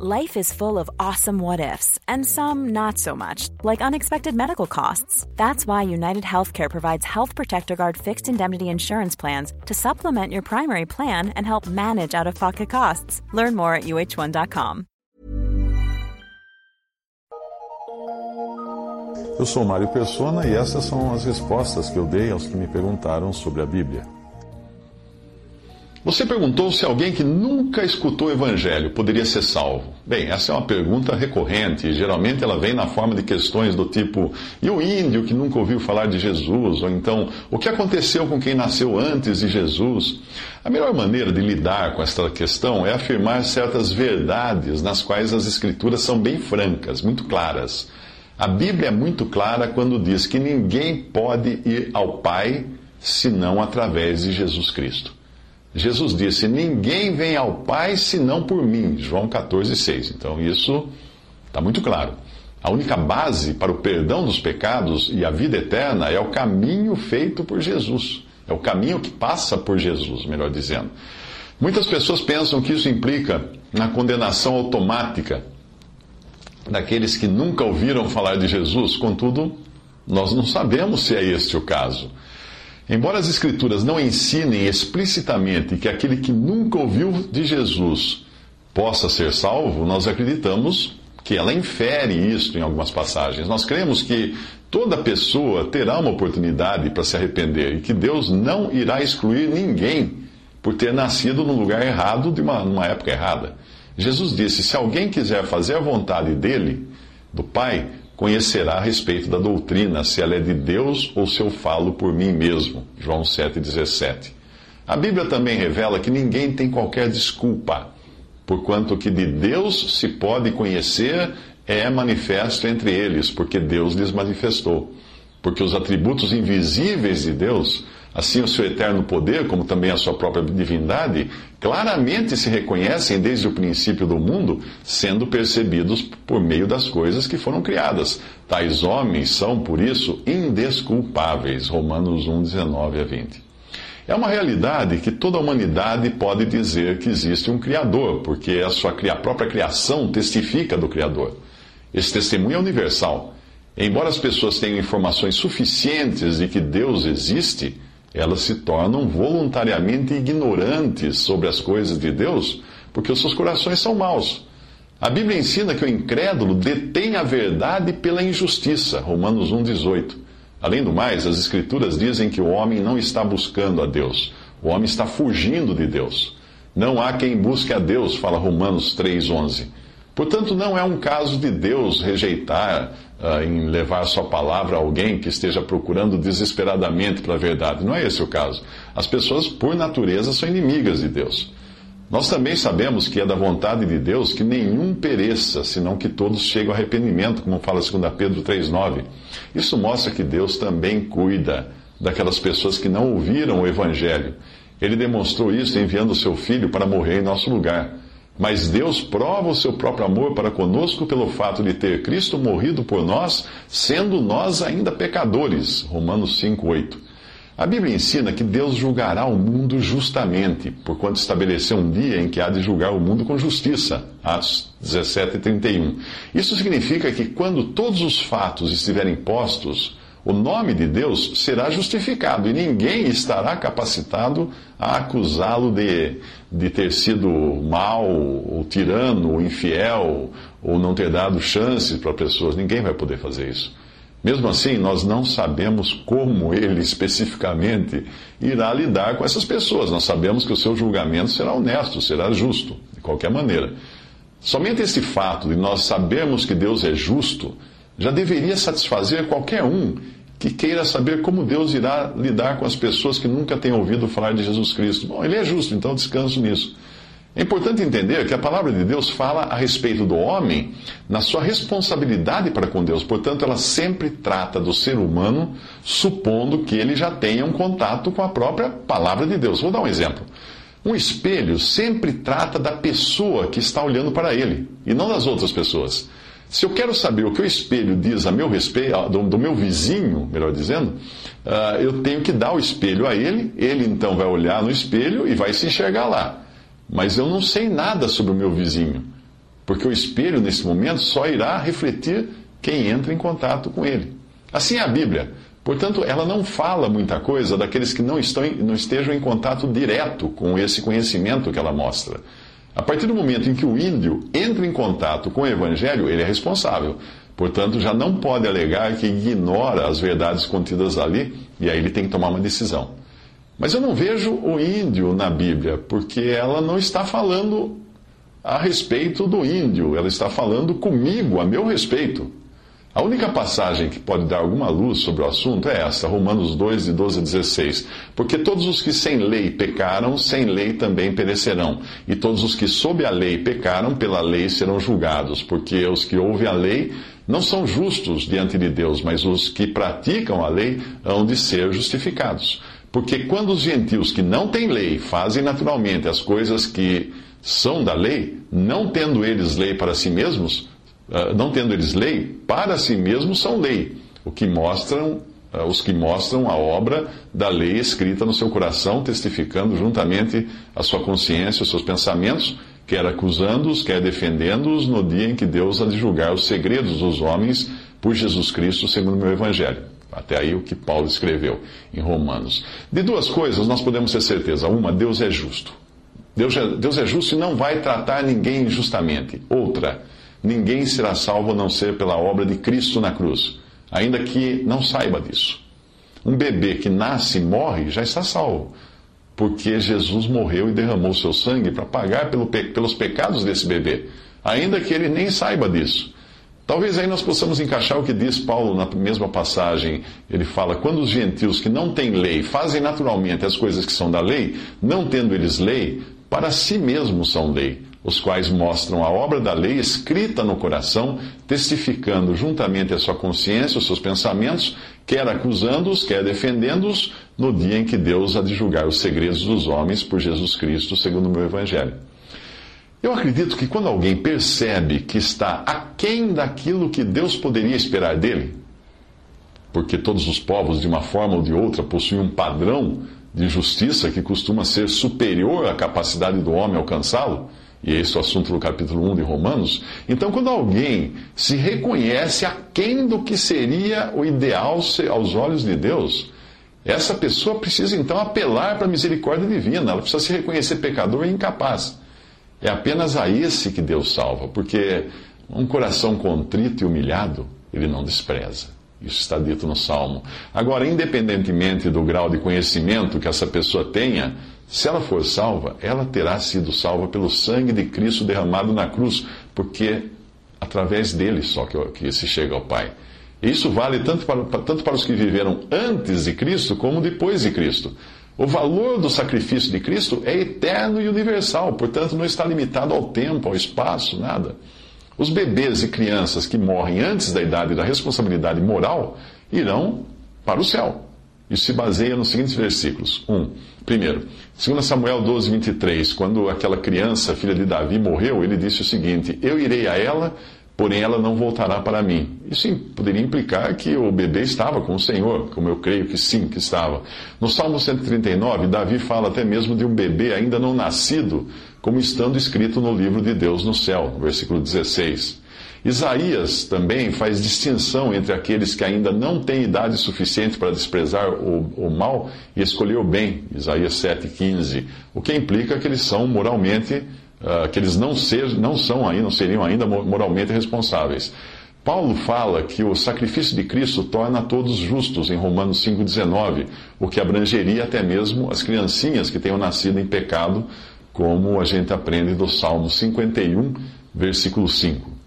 Life is full of awesome what ifs, and some not so much, like unexpected medical costs. That's why United Healthcare provides Health Protector Guard fixed indemnity insurance plans to supplement your primary plan and help manage out of pocket costs. Learn more at uh1.com. Eu sou Mário Persona e essas são as respostas que eu dei aos que me perguntaram sobre a Bíblia. Você perguntou se alguém que nunca escutou o Evangelho poderia ser salvo. Bem, essa é uma pergunta recorrente e geralmente ela vem na forma de questões do tipo: e o índio que nunca ouviu falar de Jesus? Ou então, o que aconteceu com quem nasceu antes de Jesus? A melhor maneira de lidar com esta questão é afirmar certas verdades nas quais as Escrituras são bem francas, muito claras. A Bíblia é muito clara quando diz que ninguém pode ir ao Pai senão através de Jesus Cristo. Jesus disse: Ninguém vem ao Pai senão por mim. João 14, 6. Então isso está muito claro. A única base para o perdão dos pecados e a vida eterna é o caminho feito por Jesus. É o caminho que passa por Jesus, melhor dizendo. Muitas pessoas pensam que isso implica na condenação automática daqueles que nunca ouviram falar de Jesus, contudo, nós não sabemos se é este o caso. Embora as Escrituras não ensinem explicitamente que aquele que nunca ouviu de Jesus possa ser salvo, nós acreditamos que ela infere isto em algumas passagens. Nós cremos que toda pessoa terá uma oportunidade para se arrepender e que Deus não irá excluir ninguém por ter nascido no lugar errado de uma, numa época errada. Jesus disse: Se alguém quiser fazer a vontade dele, do Pai, conhecerá a respeito da doutrina, se ela é de Deus ou se eu falo por mim mesmo. João 7,17. A Bíblia também revela que ninguém tem qualquer desculpa, porquanto que de Deus se pode conhecer é manifesto entre eles, porque Deus lhes manifestou. Porque os atributos invisíveis de Deus Assim, o seu eterno poder, como também a sua própria divindade, claramente se reconhecem desde o princípio do mundo, sendo percebidos por meio das coisas que foram criadas. Tais homens são, por isso, indesculpáveis. Romanos 1, 19 a 20. É uma realidade que toda a humanidade pode dizer que existe um Criador, porque a sua a própria criação testifica do Criador. Esse testemunho é universal. Embora as pessoas tenham informações suficientes de que Deus existe, elas se tornam voluntariamente ignorantes sobre as coisas de Deus, porque os seus corações são maus. A Bíblia ensina que o incrédulo detém a verdade pela injustiça, Romanos 1,18. Além do mais, as Escrituras dizem que o homem não está buscando a Deus, o homem está fugindo de Deus. Não há quem busque a Deus, fala Romanos 3,11. Portanto, não é um caso de Deus rejeitar uh, em levar sua palavra a alguém que esteja procurando desesperadamente pela verdade. Não é esse o caso. As pessoas, por natureza, são inimigas de Deus. Nós também sabemos que é da vontade de Deus que nenhum pereça, senão que todos cheguem ao arrependimento, como fala 2 Pedro 3,9. Isso mostra que Deus também cuida daquelas pessoas que não ouviram o Evangelho. Ele demonstrou isso enviando o seu filho para morrer em nosso lugar. Mas Deus prova o seu próprio amor para conosco pelo fato de ter Cristo morrido por nós, sendo nós ainda pecadores. Romanos 5:8. A Bíblia ensina que Deus julgará o mundo justamente, porquanto estabeleceu um dia em que há de julgar o mundo com justiça. Atos 17:31. Isso significa que quando todos os fatos estiverem postos, o nome de Deus será justificado e ninguém estará capacitado a acusá-lo de, de ter sido mal, ou tirano, ou infiel, ou não ter dado chances para pessoas. Ninguém vai poder fazer isso. Mesmo assim, nós não sabemos como ele especificamente irá lidar com essas pessoas. Nós sabemos que o seu julgamento será honesto, será justo, de qualquer maneira. Somente esse fato de nós sabermos que Deus é justo já deveria satisfazer qualquer um que queira saber como Deus irá lidar com as pessoas que nunca têm ouvido falar de Jesus Cristo. Bom, ele é justo, então descanso nisso. É importante entender que a palavra de Deus fala a respeito do homem na sua responsabilidade para com Deus. Portanto, ela sempre trata do ser humano supondo que ele já tenha um contato com a própria palavra de Deus. Vou dar um exemplo. Um espelho sempre trata da pessoa que está olhando para ele e não das outras pessoas. Se eu quero saber o que o espelho diz a meu respeito, do, do meu vizinho, melhor dizendo, uh, eu tenho que dar o espelho a ele, ele então vai olhar no espelho e vai se enxergar lá. Mas eu não sei nada sobre o meu vizinho. porque o espelho, nesse momento, só irá refletir quem entra em contato com ele. Assim é a Bíblia. Portanto, ela não fala muita coisa daqueles que não, estão, não estejam em contato direto com esse conhecimento que ela mostra. A partir do momento em que o índio entra em contato com o Evangelho, ele é responsável. Portanto, já não pode alegar que ignora as verdades contidas ali, e aí ele tem que tomar uma decisão. Mas eu não vejo o índio na Bíblia, porque ela não está falando a respeito do índio, ela está falando comigo, a meu respeito. A única passagem que pode dar alguma luz sobre o assunto é essa, Romanos 2, de 12 a 16. Porque todos os que sem lei pecaram, sem lei também perecerão. E todos os que sob a lei pecaram, pela lei serão julgados. Porque os que ouvem a lei não são justos diante de Deus, mas os que praticam a lei hão de ser justificados. Porque quando os gentios que não têm lei fazem naturalmente as coisas que são da lei, não tendo eles lei para si mesmos, não tendo eles lei, para si mesmos são lei, o que mostram uh, os que mostram a obra da lei escrita no seu coração, testificando juntamente a sua consciência, os seus pensamentos, quer acusando-os, quer defendendo-os no dia em que Deus há de julgar os segredos dos homens por Jesus Cristo, segundo o meu evangelho. Até aí o que Paulo escreveu em Romanos. De duas coisas nós podemos ter certeza. Uma, Deus é justo. Deus é, Deus é justo e não vai tratar ninguém injustamente. Outra, ninguém será salvo a não ser pela obra de Cristo na cruz, ainda que não saiba disso. Um bebê que nasce e morre já está salvo, porque Jesus morreu e derramou seu sangue para pagar pelo, pelos pecados desse bebê, ainda que ele nem saiba disso. Talvez aí nós possamos encaixar o que diz Paulo na mesma passagem. Ele fala: quando os gentios que não têm lei fazem naturalmente as coisas que são da lei, não tendo eles lei, para si mesmos são lei, os quais mostram a obra da lei escrita no coração, testificando juntamente a sua consciência, os seus pensamentos, quer acusando-os, quer defendendo-os, no dia em que Deus há de julgar os segredos dos homens por Jesus Cristo, segundo o meu Evangelho. Eu acredito que quando alguém percebe que está aquém daquilo que Deus poderia esperar dele, porque todos os povos, de uma forma ou de outra, possuem um padrão de justiça que costuma ser superior à capacidade do homem alcançá-lo, e esse é o assunto do capítulo 1 de Romanos. Então, quando alguém se reconhece aquém do que seria o ideal aos olhos de Deus, essa pessoa precisa então apelar para a misericórdia divina, ela precisa se reconhecer pecador e incapaz. É apenas a esse que Deus salva, porque um coração contrito e humilhado, ele não despreza. Isso está dito no Salmo. Agora, independentemente do grau de conhecimento que essa pessoa tenha, se ela for salva, ela terá sido salva pelo sangue de Cristo derramado na cruz, porque através dele só que, que se chega ao Pai. Isso vale tanto para, tanto para os que viveram antes de Cristo como depois de Cristo. O valor do sacrifício de Cristo é eterno e universal, portanto, não está limitado ao tempo, ao espaço, nada. Os bebês e crianças que morrem antes da idade da responsabilidade moral irão para o céu. Isso se baseia nos seguintes versículos. 1. Um, primeiro, 2 Samuel 12, 23, quando aquela criança, filha de Davi, morreu, ele disse o seguinte: Eu irei a ela porém ela não voltará para mim. Isso poderia implicar que o bebê estava com o Senhor, como eu creio que sim, que estava. No Salmo 139, Davi fala até mesmo de um bebê ainda não nascido, como estando escrito no livro de Deus no céu, versículo 16. Isaías também faz distinção entre aqueles que ainda não têm idade suficiente para desprezar o, o mal e escolher o bem, Isaías 7,15, o que implica que eles são moralmente uh, que eles não, ser, não são ainda, não seriam ainda moralmente responsáveis. Paulo fala que o sacrifício de Cristo torna todos justos em Romanos 5,19, o que abrangeria até mesmo as criancinhas que tenham nascido em pecado, como a gente aprende do Salmo 51, versículo 5.